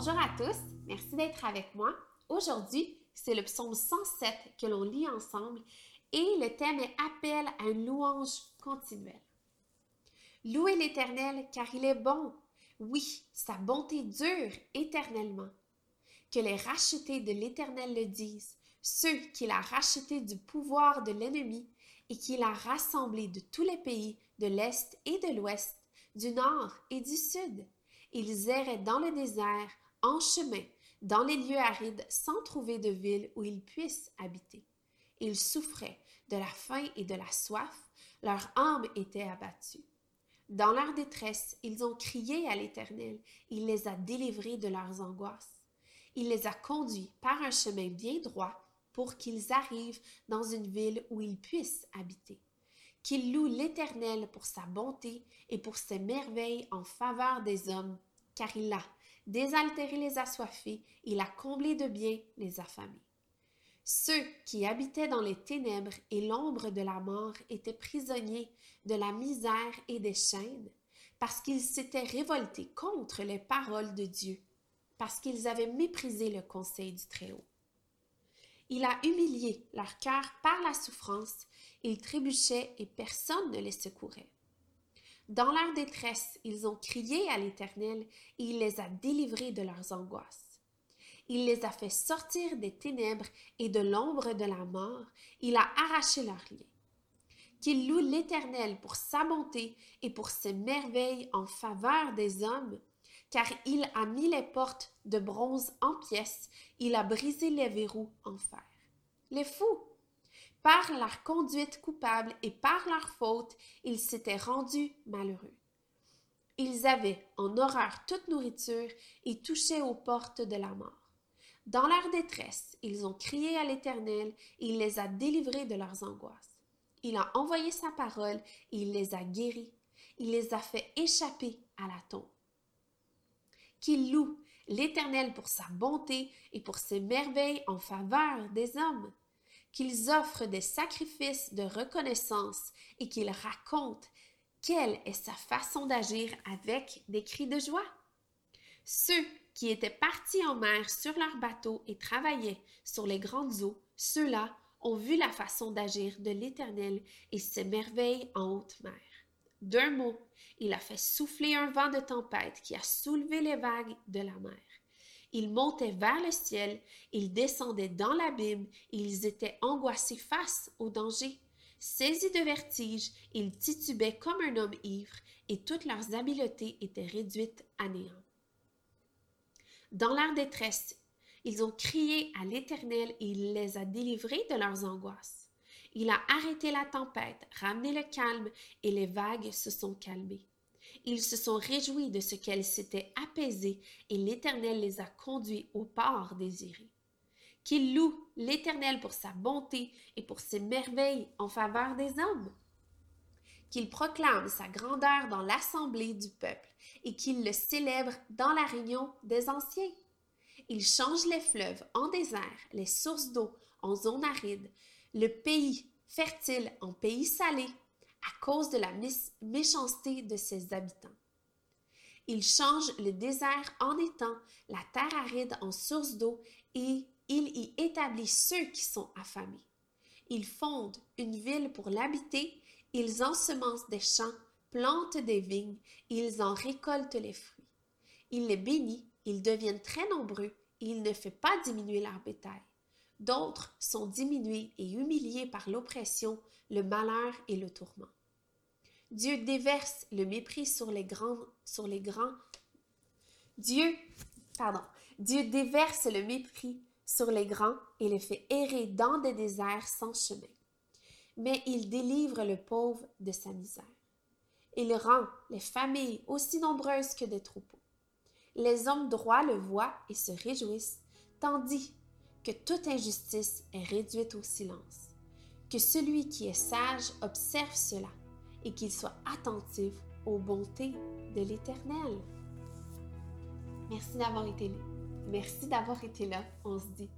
Bonjour à tous, merci d'être avec moi. Aujourd'hui, c'est le psaume 107 que l'on lit ensemble et le thème est appel à une louange continuelle. Louez l'Éternel car il est bon. Oui, sa bonté dure éternellement. Que les rachetés de l'Éternel le disent, ceux qu'il a rachetés du pouvoir de l'ennemi et qu'il a rassemblés de tous les pays de l'Est et de l'Ouest, du Nord et du Sud. Ils erraient dans le désert, en chemin, dans les lieux arides, sans trouver de ville où ils puissent habiter. Ils souffraient de la faim et de la soif, leur âme était abattue. Dans leur détresse, ils ont crié à l'Éternel, il les a délivrés de leurs angoisses. Il les a conduits par un chemin bien droit pour qu'ils arrivent dans une ville où ils puissent habiter. Qu'ils louent l'Éternel pour sa bonté et pour ses merveilles en faveur des hommes, car il a désaltéré les assoiffés, il a comblé de bien les affamés. Ceux qui habitaient dans les ténèbres et l'ombre de la mort étaient prisonniers de la misère et des chaînes, parce qu'ils s'étaient révoltés contre les paroles de Dieu, parce qu'ils avaient méprisé le conseil du Très-Haut. Il a humilié leur cœur par la souffrance, ils trébuchaient et personne ne les secourait. Dans leur détresse, ils ont crié à l'Éternel et il les a délivrés de leurs angoisses. Il les a fait sortir des ténèbres et de l'ombre de la mort, il a arraché leurs liens. Qu'il loue l'Éternel pour sa bonté et pour ses merveilles en faveur des hommes, car il a mis les portes de bronze en pièces, il a brisé les verrous en fer. Les fous, par leur conduite coupable et par leur faute, ils s'étaient rendus malheureux. Ils avaient en horreur toute nourriture et touchaient aux portes de la mort. Dans leur détresse, ils ont crié à l'Éternel et il les a délivrés de leurs angoisses. Il a envoyé sa parole et il les a guéris. Il les a fait échapper à la tombe qu'ils louent l'Éternel pour sa bonté et pour ses merveilles en faveur des hommes, qu'ils offrent des sacrifices de reconnaissance et qu'ils racontent quelle est sa façon d'agir avec des cris de joie. Ceux qui étaient partis en mer sur leur bateau et travaillaient sur les grandes eaux, ceux-là ont vu la façon d'agir de l'Éternel et ses merveilles en haute mer. D'un mot, il a fait souffler un vent de tempête qui a soulevé les vagues de la mer. Ils montaient vers le ciel, ils descendaient dans l'abîme, ils étaient angoissés face au danger. Saisis de vertige, ils titubaient comme un homme ivre, et toutes leurs habiletés étaient réduites à néant. Dans leur détresse, ils ont crié à l'Éternel et il les a délivrés de leurs angoisses. Il a arrêté la tempête, ramené le calme, et les vagues se sont calmées. Ils se sont réjouis de ce qu'elles s'étaient apaisées, et l'Éternel les a conduits au port désiré. Qu'ils louent l'Éternel pour sa bonté et pour ses merveilles en faveur des hommes. Qu'ils proclament sa grandeur dans l'assemblée du peuple et qu'ils le célèbrent dans la réunion des anciens. Il change les fleuves en désert, les sources d'eau en zone aride, le pays fertile en pays salé à cause de la méchanceté de ses habitants. Il change le désert en étang, la terre aride en source d'eau, et il y établit ceux qui sont affamés. Il fonde une ville pour l'habiter, ils ensemencent des champs, plantent des vignes, ils en récoltent les fruits. Il les bénit, ils deviennent très nombreux, et il ne fait pas diminuer leur bétail. D'autres sont diminués et humiliés par l'oppression, le malheur et le tourment. Dieu déverse le mépris sur les grands, sur les grands. Dieu, pardon, Dieu déverse le mépris sur les grands et les fait errer dans des déserts sans chemin. Mais il délivre le pauvre de sa misère. Il rend les familles aussi nombreuses que des troupeaux. Les hommes droits le voient et se réjouissent, tandis que toute injustice est réduite au silence, que celui qui est sage observe cela et qu'il soit attentif aux bontés de l'Éternel. Merci d'avoir été là. Merci d'avoir été là. On se dit